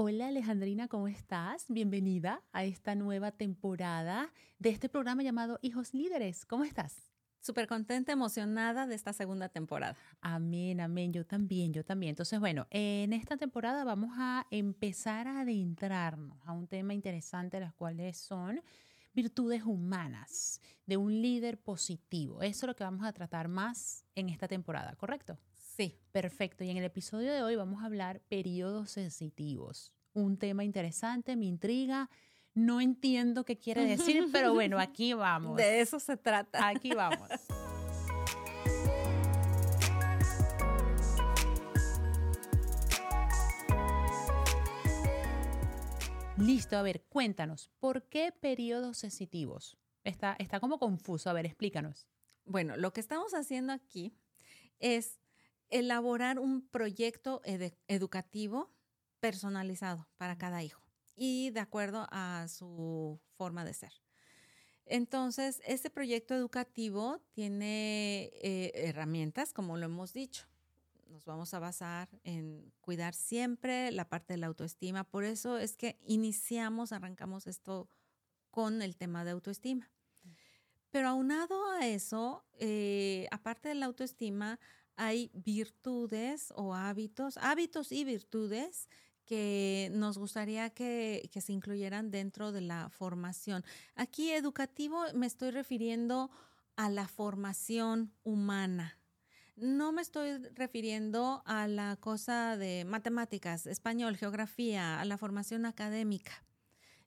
Hola Alejandrina, ¿cómo estás? Bienvenida a esta nueva temporada de este programa llamado Hijos Líderes. ¿Cómo estás? Súper contenta, emocionada de esta segunda temporada. Amén, amén. Yo también, yo también. Entonces, bueno, en esta temporada vamos a empezar a adentrarnos a un tema interesante, las cuales son virtudes humanas de un líder positivo. Eso es lo que vamos a tratar más en esta temporada, ¿correcto? Sí. Perfecto. Y en el episodio de hoy vamos a hablar periodos sensitivos. Un tema interesante, me intriga. No entiendo qué quiere decir, pero bueno, aquí vamos. De eso se trata. Aquí vamos. Listo, a ver, cuéntanos, ¿por qué periodos sensitivos? Está, está como confuso, a ver, explícanos. Bueno, lo que estamos haciendo aquí es elaborar un proyecto educativo personalizado para cada hijo y de acuerdo a su forma de ser. Entonces, este proyecto educativo tiene eh, herramientas, como lo hemos dicho. Nos vamos a basar en cuidar siempre la parte de la autoestima. Por eso es que iniciamos, arrancamos esto con el tema de autoestima. Pero aunado a eso, eh, aparte de la autoestima, hay virtudes o hábitos, hábitos y virtudes que nos gustaría que, se incluyeran dentro de la formación. Aquí educativo me estoy refiriendo a la formación humana. No me estoy refiriendo a la cosa de matemáticas, español, geografía, a la formación académica.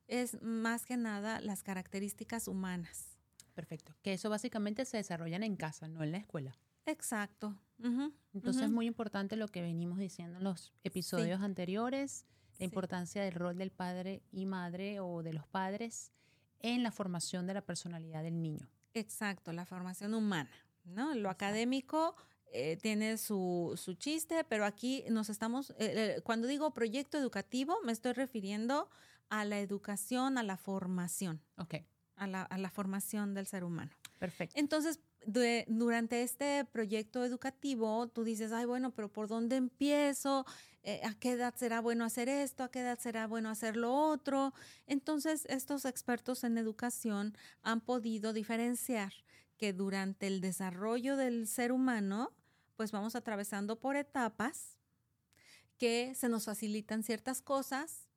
Es más que nada las características humanas. Perfecto. Que eso básicamente se desarrollan en casa, no en la escuela. Exacto. Entonces es muy importante lo que venimos diciendo en los episodios anteriores, la importancia del rol del padre y madre o de los padres en la formación de la personalidad del niño. Exacto, la formación humana, ¿no? Lo académico eh, tiene su, su, chiste, pero aquí nos estamos, eh, eh, cuando digo proyecto educativo, me estoy refiriendo a la educación, a la formación. Ok. A la, a la formación del ser humano. Perfecto. Entonces, durante este proyecto educativo, tú dices, ay, bueno, pero ¿por dónde empiezo? Eh, ¿A qué edad será bueno hacer esto? ¿A qué edad será bueno hacer lo otro? Entonces, estos expertos en educación han podido diferenciar que durante el desarrollo del ser humano, pues vamos atravesando por etapas que se nos facilitan ciertas cosas,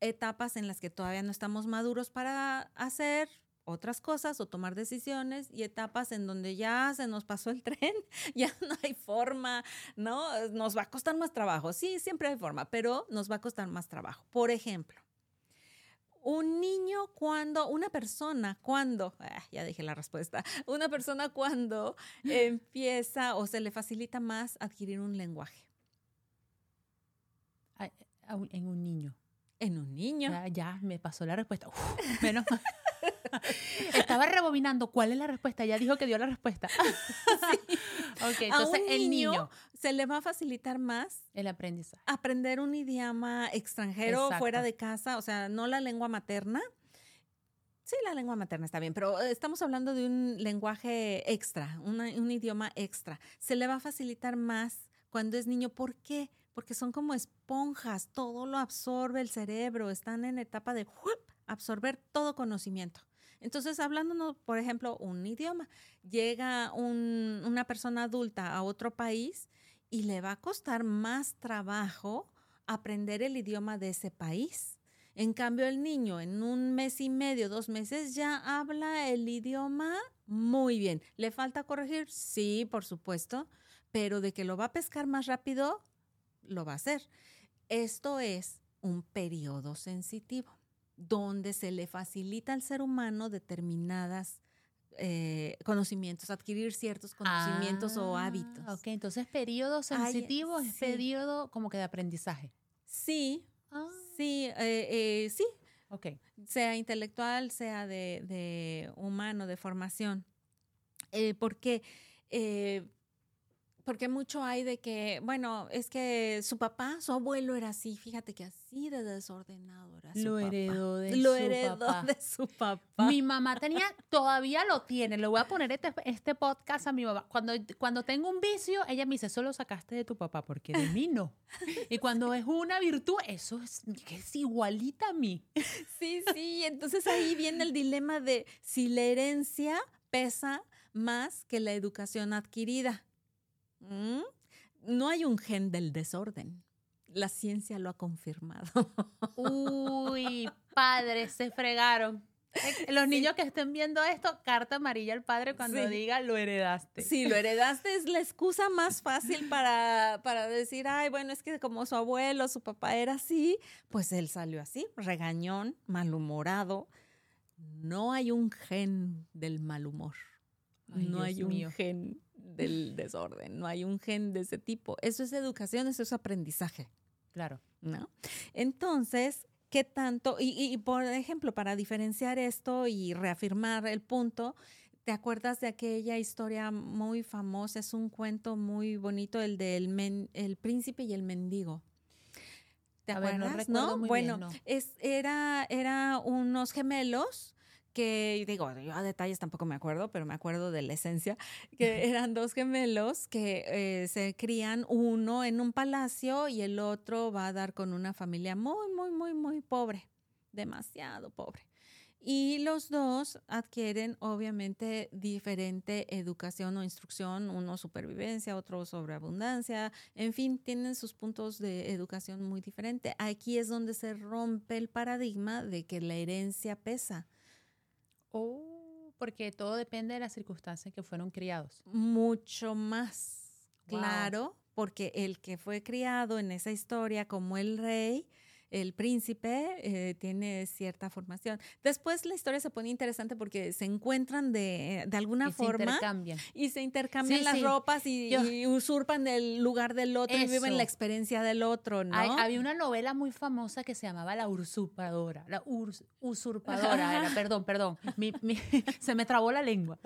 etapas en las que todavía no estamos maduros para hacer, otras cosas o tomar decisiones y etapas en donde ya se nos pasó el tren, ya no hay forma, ¿no? Nos va a costar más trabajo. Sí, siempre hay forma, pero nos va a costar más trabajo. Por ejemplo, un niño cuando, una persona cuando, ah, ya dije la respuesta, una persona cuando empieza o se le facilita más adquirir un lenguaje. En un niño. En un niño. Ya, me pasó la respuesta. menos Estaba rebobinando. ¿Cuál es la respuesta? Ya dijo que dio la respuesta. ok, entonces el niño se le va a facilitar más el aprendizaje. Aprender un idioma extranjero fuera de casa, o sea, no la lengua materna. Sí, la lengua materna está bien, pero estamos hablando de un lenguaje extra, un idioma extra. Se le va a facilitar más cuando es niño. ¿Por qué? Porque son como esponjas, todo lo absorbe el cerebro, están en etapa de absorber todo conocimiento. Entonces, hablando, por ejemplo, un idioma, llega una persona adulta a otro país y le va a costar más trabajo aprender el idioma de ese país. En cambio, el niño en un mes y medio, dos meses, ya habla el idioma muy bien. ¿Le falta corregir? Sí, por supuesto, pero de que lo va a pescar más rápido, lo va a hacer. Esto es un periodo sensitivo donde se le facilita al ser humano determinadas eh, conocimientos, adquirir ciertos conocimientos o ah, hábitos. Ok, entonces periodo sensitivo es periodo como que de aprendizaje. Sí, ah. sí, eh, eh, sí. Ok. Sea intelectual, sea de, humano, de formación. porque porque mucho hay de que, bueno, es que su papá, su abuelo era así, fíjate que así de desordenado era su Lo papá. heredó de Lo su heredó papá. de su papá. Mi mamá tenía, todavía lo tiene. Le voy a poner este, este podcast a mi mamá. Cuando, cuando tengo un vicio, ella me dice, eso lo sacaste de tu papá, porque de mí no. Y cuando es una virtud, eso es, que es igualita a mí. Sí, sí, entonces ahí viene el dilema de si la herencia pesa más que la educación adquirida. ¿Mm? No hay un gen del desorden. La ciencia lo ha confirmado. Uy, padres, se fregaron. Los niños que estén viendo esto, carta amarilla al padre cuando Sí. diga lo heredaste. Si lo heredaste es la excusa más fácil para, para decir, ay, bueno, es que como su abuelo, su papá era así, pues él salió así, regañón, malhumorado. No hay un gen del mal humor. Ay, no Dios hay un mío. gen del desorden, no hay un gen de ese tipo. Eso es educación, eso es aprendizaje. Claro. ¿no? Entonces, ¿qué tanto? Y, y, por ejemplo, para diferenciar esto y reafirmar el punto, ¿te acuerdas de aquella historia muy famosa? Es un cuento muy bonito, el del men- el príncipe y el mendigo. ¿Te A ver, no acuerdas? muy bueno, bien, no. es, era, era unos gemelos que digo, yo a detalles tampoco me acuerdo, pero me acuerdo de la esencia, que eran dos gemelos que eh, se crían uno en un palacio y el otro va a dar con una familia muy, muy, muy, muy pobre, demasiado pobre. Y los dos adquieren obviamente diferente educación o instrucción, uno supervivencia, otro sobreabundancia, en fin, tienen sus puntos de educación muy diferentes. Aquí es donde se rompe el paradigma de que la herencia pesa. Oh, porque todo depende de las circunstancias que fueron criados. mucho más. Wow. Claro, porque el que fue criado en esa historia como el rey, el príncipe, eh, tiene cierta formación. Después la historia se pone interesante porque se encuentran de, de alguna y se forma intercambian. y se intercambian Sí, las sí. ropas y, Yo- y usurpan el lugar del otro y viven la experiencia del otro, ¿no? Hay- había una novela muy famosa que se llamaba La Usurpadora. La urs- Usurpadora era, perdón, perdón. Mi- mi- se me trabó la lengua.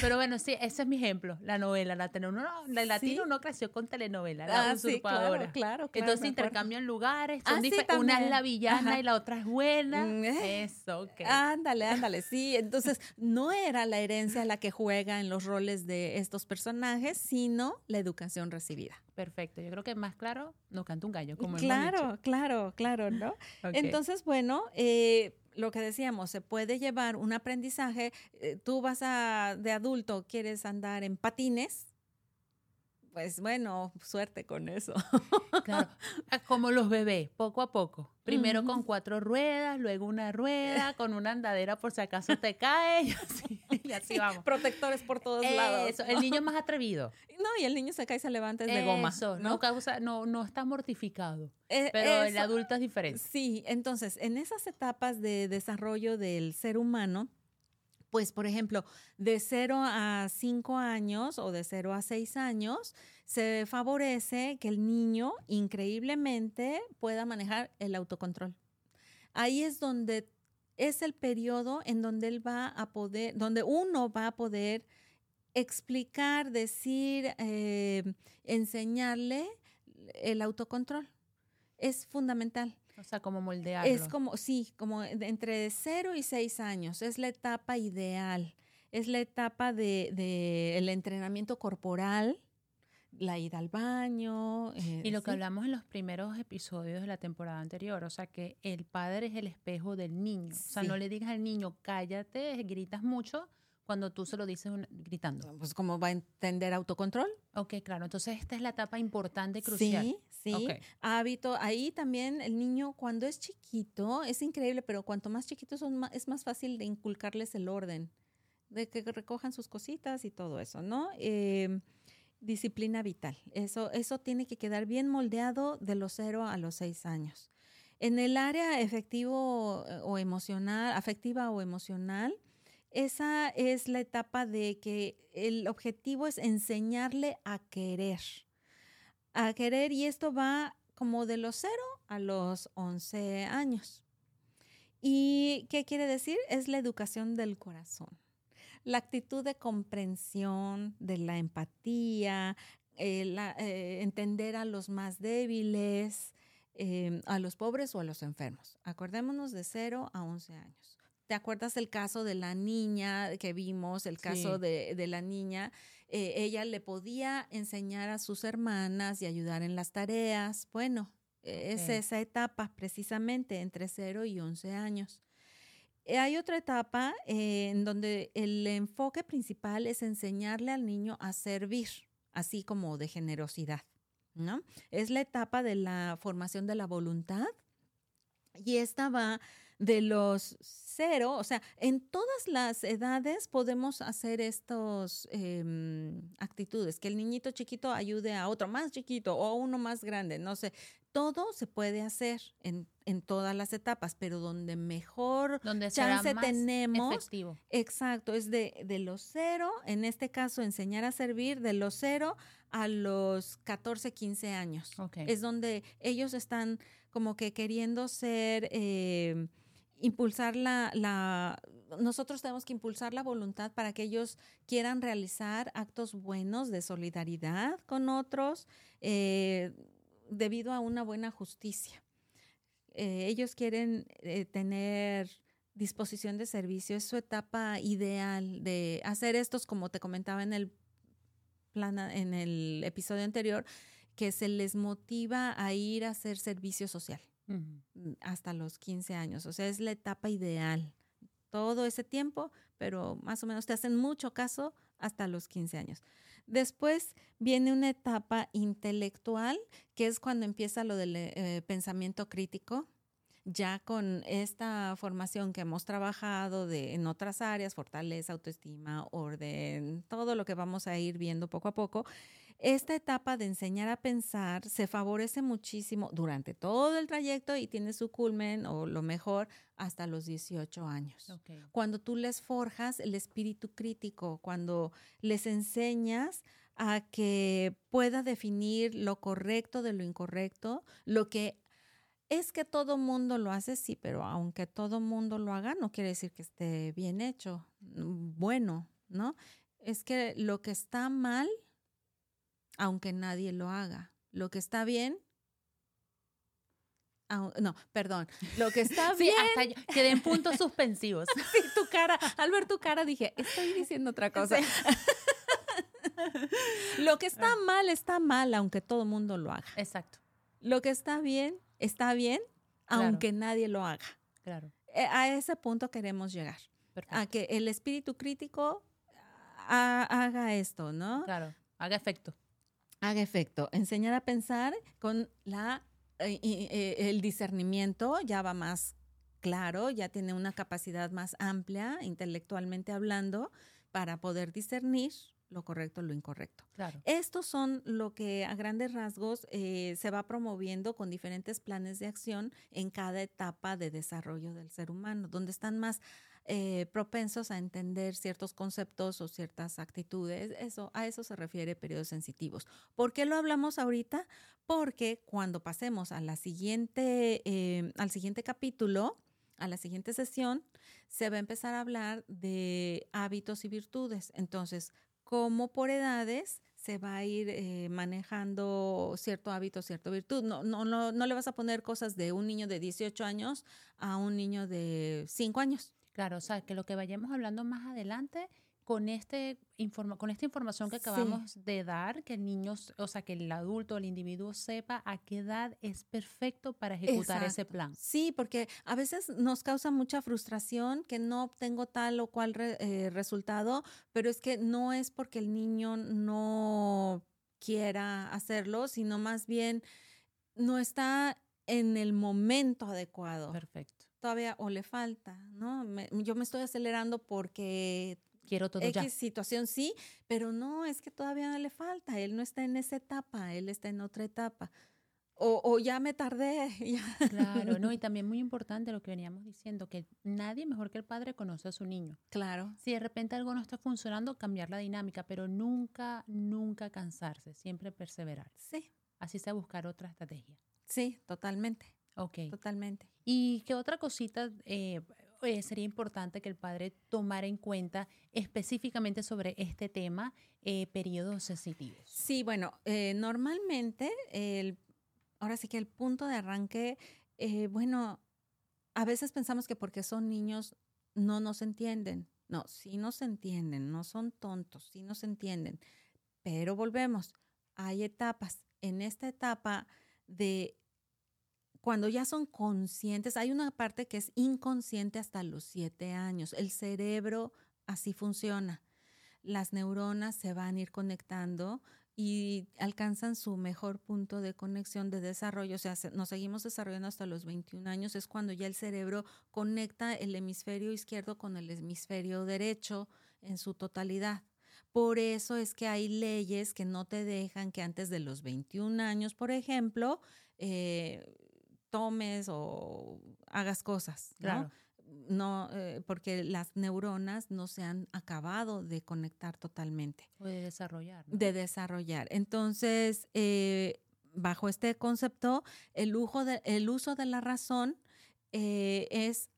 Pero bueno, sí, ese es mi ejemplo, la novela. La, no- la latino Sí. no creció con telenovela, La Ah, Usurpadora. claro, claro, claro, Entonces intercambian lugares. Ah, son sí, una es la villana Ajá. y la otra es buena. Mm, eh. Eso, ok. Ándale, ándale, sí. Entonces, no era la herencia la que juega en los roles de estos personajes, sino la educación recibida. Perfecto. Yo creo que más claro no canta un gallo, como hemos dicho. Claro, claro, claro, ¿no? Entonces, bueno, eh, lo que decíamos, se puede llevar un aprendizaje. eh, tú vas a, de adulto, quieres andar en patines. Pues bueno, suerte con eso. Claro, ah, como los bebés, poco a poco. Primero con cuatro ruedas, luego una rueda, con una andadera por si acaso te cae, y así, y así vamos. Protectores por todos lados. El niño más atrevido. No, y el niño se cae y se levanta de goma. Eso, ¿no? no, causa, no, no está mortificado. Eh, Pero el adulto es diferente. Sí, entonces, en esas etapas de desarrollo del ser humano, pues, por ejemplo, de 0 a 5 años o de 0 a 6 años, se favorece que el niño increíblemente pueda manejar el autocontrol. Ahí es donde es el periodo en donde él va a poder, donde uno va a poder explicar, decir, eh, enseñarle el autocontrol. Es fundamental. O sea, como moldearlo. Es como, sí, como de- entre 0 y 6 años. Es la etapa ideal. Es la etapa del de, el entrenamiento corporal, la ida al baño. eh, Y lo que sí. hablamos en los primeros episodios de la temporada anterior, o sea, que el padre es el espejo del niño. O sea, Sí. no le digas al niño, cállate, gritas mucho, cuando tú se lo dices un- gritando. Pues, ¿cómo va a entender autocontrol? Ok, claro. Entonces, esta es la etapa importante, crucial. Sí, sí. Ok. Hábito. Ahí también el niño, cuando es chiquito, es increíble, pero cuanto más chiquitos son, es más fácil de inculcarles el orden, de que recojan sus cositas y todo eso, ¿no? Eh, disciplina vital. Eso, eso tiene que quedar bien moldeado de los cero a los seis años. En el área efectivo eh, o emocional, afectiva o emocional, esa es la etapa de que el objetivo es enseñarle a querer. A querer y esto va como de los 0 a los 11 años. ¿Y qué quiere decir? Es la educación del corazón. La actitud de comprensión, de la empatía, entender a los más débiles, em, a los pobres o a los enfermos. Acordémonos de 0 a 11 años. ¿Te acuerdas el caso de la niña que vimos, el caso de, de, la niña? ella le podía enseñar a sus hermanas y ayudar en las tareas. Bueno, es esa etapa precisamente entre 0 y 11 años. Eh, hay otra etapa eh, en donde el enfoque principal es enseñarle al niño a servir, así como de generosidad, ¿no? Es la etapa de la formación de la voluntad y esta va de los cero, o sea, en todas las edades podemos hacer estas em, actitudes, que el niñito chiquito ayude a otro más chiquito o a uno más grande, no sé, todo se puede hacer en, todas las etapas, pero donde mejor donde chance tenemos. Efectivo. Exacto, es de, de los cero, en este caso enseñar a servir de los cero a los 14, 15 años. Es donde ellos están como que queriendo ser, eh, impulsar la, la, nosotros tenemos que impulsar la voluntad para que ellos quieran realizar actos buenos de solidaridad con otros. Eh, debido a una buena justicia. Eh, ellos quieren eh, tener disposición de servicio, es su etapa ideal de hacer estos, como te comentaba en el plan, en el episodio anterior, que se les motiva a ir a hacer servicio social mm, hasta los 15 años. O sea, es la etapa ideal. Todo ese tiempo, pero más o menos te hacen mucho caso hasta los 15 años. Después viene una etapa intelectual, que es cuando empieza lo del eh, pensamiento crítico, ya con esta formación que hemos trabajado de, en otras áreas, fortaleza, autoestima, orden, todo lo que vamos a ir viendo poco a poco, esta etapa de enseñar a pensar se favorece muchísimo durante todo el trayecto y tiene su culmen o lo mejor hasta los 18 años. Cuando tú les forjas el espíritu crítico, cuando les enseñas a que pueda definir lo correcto de lo incorrecto, lo que es que todo mundo lo hace, sí, pero aunque todo mundo lo haga, no quiere decir que esté bien hecho, mm, bueno, ¿no? Es que lo que está mal aunque nadie lo haga. Lo que está bien, no, perdón, lo que está bien. Sí, hasta quedé en puntos suspensivos. sí, tu cara, al ver tu cara dije, estoy diciendo otra cosa. lo que está ah. mal, está mal, aunque todo el mundo lo haga. Exacto. Lo que está bien, está bien, aunque nadie lo haga. Claro. Eh, a ese punto queremos llegar. A que el espíritu crítico haga esto, ¿no? Claro, haga efecto haga efecto. Enseñar a pensar con la, eh, eh, el discernimiento ya va más claro, ya tiene una capacidad más amplia, intelectualmente hablando, para poder discernir lo correcto, lo incorrecto. Claro. Estos son lo que a grandes rasgos eh, se va promoviendo con diferentes planes de acción en cada etapa de desarrollo del ser humano, donde están más eh, propensos a entender ciertos conceptos o ciertas actitudes. Eso, a eso se refiere periodos sensitivos. ¿Por qué lo hablamos ahorita? Porque cuando pasemos a la siguiente, eh, al siguiente capítulo, a la siguiente sesión, se va a empezar a hablar de hábitos y virtudes. Entonces, cómo por edades se va a ir eh, manejando cierto hábito, cierta virtud. No, no, no, no le vas a poner cosas de un niño de 18 años a un niño de 5 años. Claro, o sea, que lo que vayamos hablando más adelante con, este informa con esta información que acabamos de dar, que el niño, o sea, que el adulto, el individuo sepa a qué edad es perfecto para ejecutar ese plan. Sí, porque a veces nos causa mucha frustración que no obtengo tal o cual eh, resultado, pero es que no es porque el niño no quiera hacerlo, sino más bien no está en el momento adecuado. Perfecto todavía o le falta, ¿no? yo me estoy acelerando porque quiero todo X situación sí, pero no, es que todavía le falta, él no está en esa etapa, él está en otra etapa. O, o ya me tardé. Claro, no, y también muy importante lo que veníamos diciendo, que nadie mejor que el padre conoce a su niño. Claro. Si de repente algo no está funcionando, cambiar la dinámica, pero nunca, nunca cansarse, siempre perseverar. Sí. Así sea buscar otra estrategia. Sí, totalmente. Ok. Totalmente. ¿Y qué otra cosita? Eh, eh, sería importante que el padre tomara en cuenta específicamente sobre este tema, eh, periodos sensitivos? Sí, bueno, eh, normalmente, el, ahora sí que el punto de arranque, bueno, a veces pensamos que porque son niños no nos entienden. No, sí nos entienden, no son tontos, sí nos entienden. Pero volvemos, hay etapas. En esta etapa de cuando ya son conscientes, hay una parte que es inconsciente hasta los siete años. El cerebro así funciona. Las neuronas se van a ir conectando y alcanzan su mejor punto de conexión de desarrollo. O sea, nos seguimos desarrollando hasta los 21 años. Es cuando ya el cerebro conecta el hemisferio izquierdo con el hemisferio derecho en su totalidad. Por eso es que hay leyes que no te dejan que antes de los 21 años, por ejemplo, eh, tomes o hagas cosas, ¿no? No, eh, porque las neuronas no se han acabado de conectar totalmente. O de desarrollar. De desarrollar. Entonces, eh, bajo este concepto, el, de, el, uso de la razón eh, es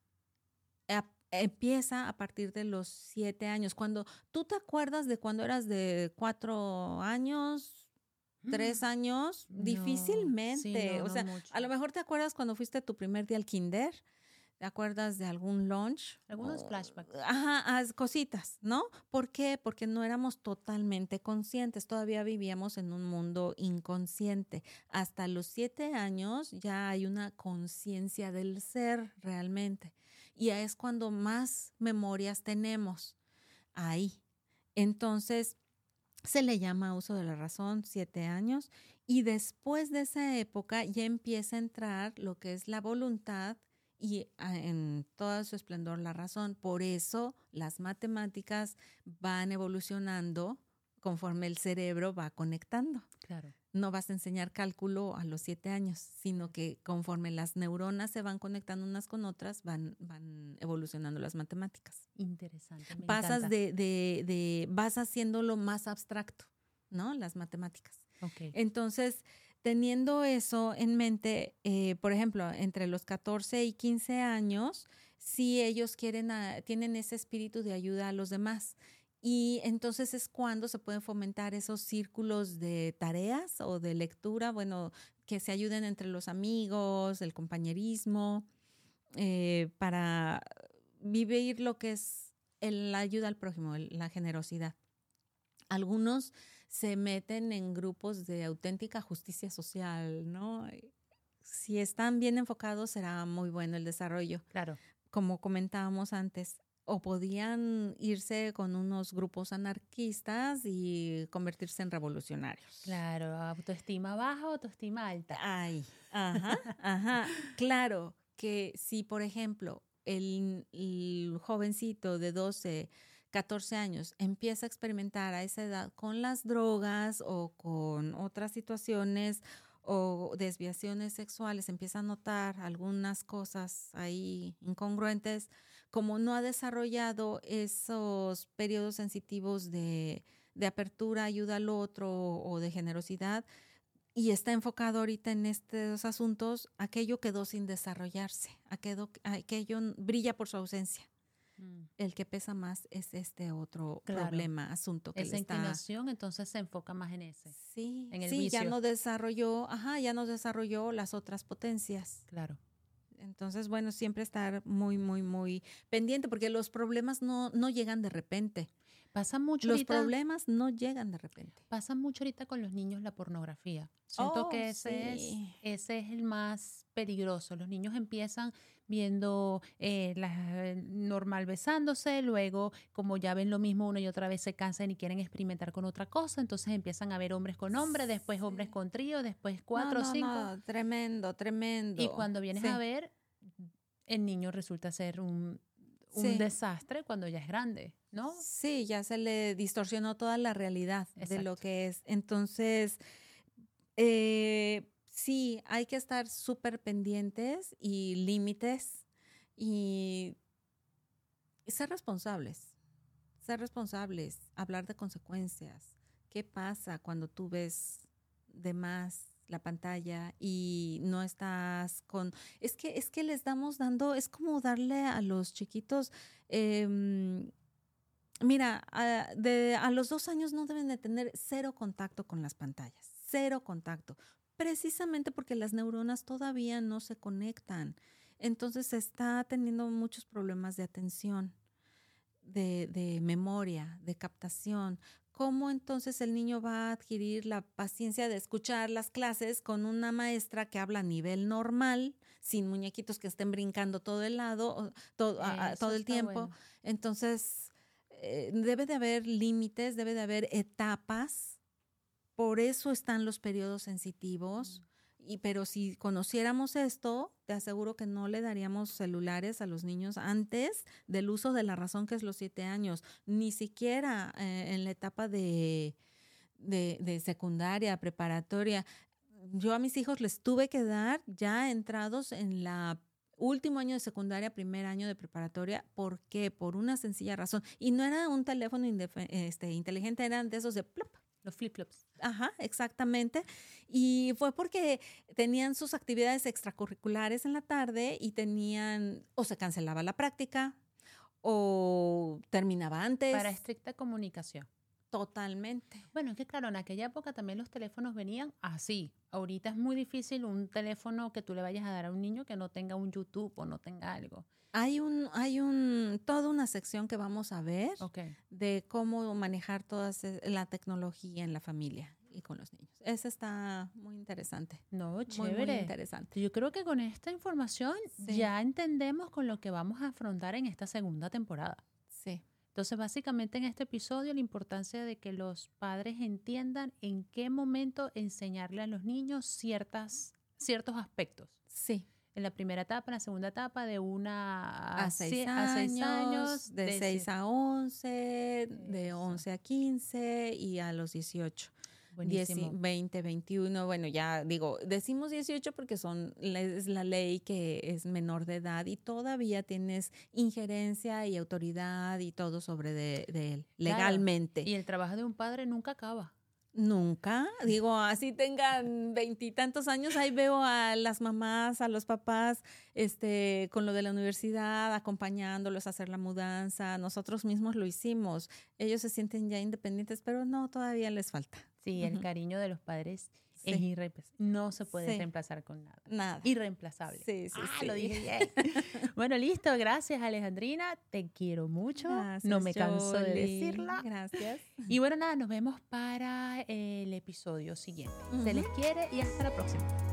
empieza a partir de los siete años. Cuando tú te acuerdas de cuando eras de cuatro años, tres mm. años, difícilmente. o sea, a lo mejor te acuerdas cuando fuiste tu primer día al kinder. ¿Te acuerdas de algún lunch? Algunos flashbacks. Ajá, cositas, ¿no? ¿Por qué? Porque no éramos totalmente conscientes, todavía vivíamos en un mundo inconsciente. Hasta los siete años ya hay una conciencia del ser realmente. Y es cuando más memorias tenemos ahí. Entonces, se le llama uso de la razón, siete años, y después de esa época ya empieza a entrar lo que es la voluntad y ah, en todo su esplendor la razón. Por eso las matemáticas van evolucionando conforme el cerebro va conectando. Claro. No vas a enseñar cálculo a los siete años, sino que conforme las neuronas se van conectando unas con otras, van, van evolucionando las matemáticas. Interesante. Pasas de, de, de, vas haciéndolo más abstracto, ¿no? Las matemáticas. Okay. Entonces, teniendo eso en mente, eh, por ejemplo, entre los 14 y 15 años, si ellos quieren, tienen ese espíritu de ayuda a los demás y entonces es cuando se pueden fomentar esos círculos de tareas o de lectura, bueno, que se ayuden entre los amigos, el compañerismo, eh, para vivir lo que es la ayuda al prójimo, la generosidad. Algunos se meten en grupos de auténtica justicia social, ¿no? Si están bien enfocados, será muy bueno el desarrollo. Claro. Como comentábamos antes, o podían irse con unos grupos anarquistas y convertirse en revolucionarios. Claro, autoestima baja, autoestima alta. Ay, ajá, ajá. Claro que si, por ejemplo, el, el, jovencito de 12, 14 años empieza a experimentar a esa edad con las drogas o con otras situaciones o desviaciones sexuales, empieza a notar algunas cosas ahí incongruentes, como no ha desarrollado esos periodos sensitivos de, apertura, ayuda al otro o de generosidad, y está enfocado ahorita en estos asuntos, aquello quedó sin desarrollarse, aquello, aquello brilla por su ausencia. Mm. El que pesa más es este otro problema, asunto que Esa inclinación entonces se enfoca más en ese. Sí, en el sí, ya no desarrolló, ajá, ya no desarrolló las otras potencias. Claro. Entonces, bueno, siempre estar muy, muy, muy pendiente porque los problemas no, no llegan de repente. Pasa mucho Los problemas no llegan de repente. Pasa mucho ahorita con los niños la pornografía. Siento que oh, ese, es, ese es el más peligroso. Los niños empiezan viendo eh, la, normal besándose, luego como ya ven lo mismo una y otra vez se cansan y quieren experimentar con otra cosa, entonces empiezan a ver hombres con hombres, después hombres con trío, después cuatro o cinco. tremendo, tremendo. Y cuando vienes a ver, el niño resulta ser un, un desastre cuando ya es grande, ¿no? Sí, ya se le distorsionó toda la realidad de lo que es. Entonces, eh, sí, hay que estar súper pendientes y límites y, ser responsables. Ser responsables, hablar de consecuencias. ¿Qué pasa cuando tú ves de más la pantalla y no estás con es que es que les damos dando es como darle a los chiquitos em, mira a, de, a los dos años no deben de tener cero contacto con las pantallas cero contacto precisamente porque las neuronas todavía no se conectan. Entonces está teniendo muchos problemas de atención de, memoria, de captación, ¿cómo entonces el niño va a adquirir la paciencia de escuchar las clases con una maestra que habla a nivel normal, sin muñequitos que estén brincando todo el lado, todo, todo el tiempo? Bueno. Entonces, eh, debe de haber límites, debe de haber etapas. Por eso están los periodos sensitivos. Mm. Y, pero si conociéramos esto, te aseguro que no le daríamos celulares a los niños antes del uso de la razón que es los siete años, ni siquiera eh, en la etapa de, de, de, secundaria, preparatoria. Yo a mis hijos les tuve que dar ya entrados en la último año de secundaria, primer año de preparatoria. ¿Por qué? Por una sencilla razón. Y no era un teléfono este, inteligente, eran de esos de plop, los flip-flops. Ajá, exactamente. Y fue porque tenían sus actividades extracurriculares en la tarde y tenían, o se cancelaba la práctica, o terminaba antes. Para estricta comunicación. Totalmente. Bueno, es que claro, en aquella época también los teléfonos venían así. Ahorita es muy difícil un teléfono que tú le vayas a dar a un niño que no tenga un YouTube o no tenga algo. Hay un, hay un, toda una sección que vamos a ver okay. de cómo manejar toda la tecnología en la familia y con los niños. Ese está muy interesante. No, chévere. Muy, muy interesante. Yo creo que con esta información sí. ya entendemos con lo que vamos a afrontar en esta segunda temporada. Entonces, básicamente en este episodio la importancia de que los padres entiendan en qué momento enseñarle a los niños ciertas, ciertos aspectos. Sí. En la primera etapa, en la segunda etapa, de una a, seis, años, a seis años, de, de 6 a 11, de 11 a 15 y a los 18. Buenísimo. 10, 20, 21, bueno, ya digo, decimos 18 porque son es la ley que es menor de edad y todavía tienes injerencia y autoridad y todo sobre de, de él, legalmente. Claro. Y el trabajo de un padre nunca acaba. Nunca, digo, así tengan veintitantos años, ahí veo a las mamás, a los papás, este, con lo de la universidad, acompañándolos a hacer la mudanza. Nosotros mismos lo hicimos. Ellos se sienten ya independientes, pero no, todavía les falta. Sí, uh -huh. el cariño de los padres sí. es irreemplazable. No se puede sí. reemplazar con nada. Nada. Irreemplazable. Sí, sí, ah, sí. lo dije bien. bueno, listo. Gracias, Alejandrina. Te quiero mucho. Gracias, no me canso Jolie. de decirla. Gracias. Y bueno, nada, nos vemos para el episodio siguiente. Uh -huh. Se les quiere y hasta la próxima.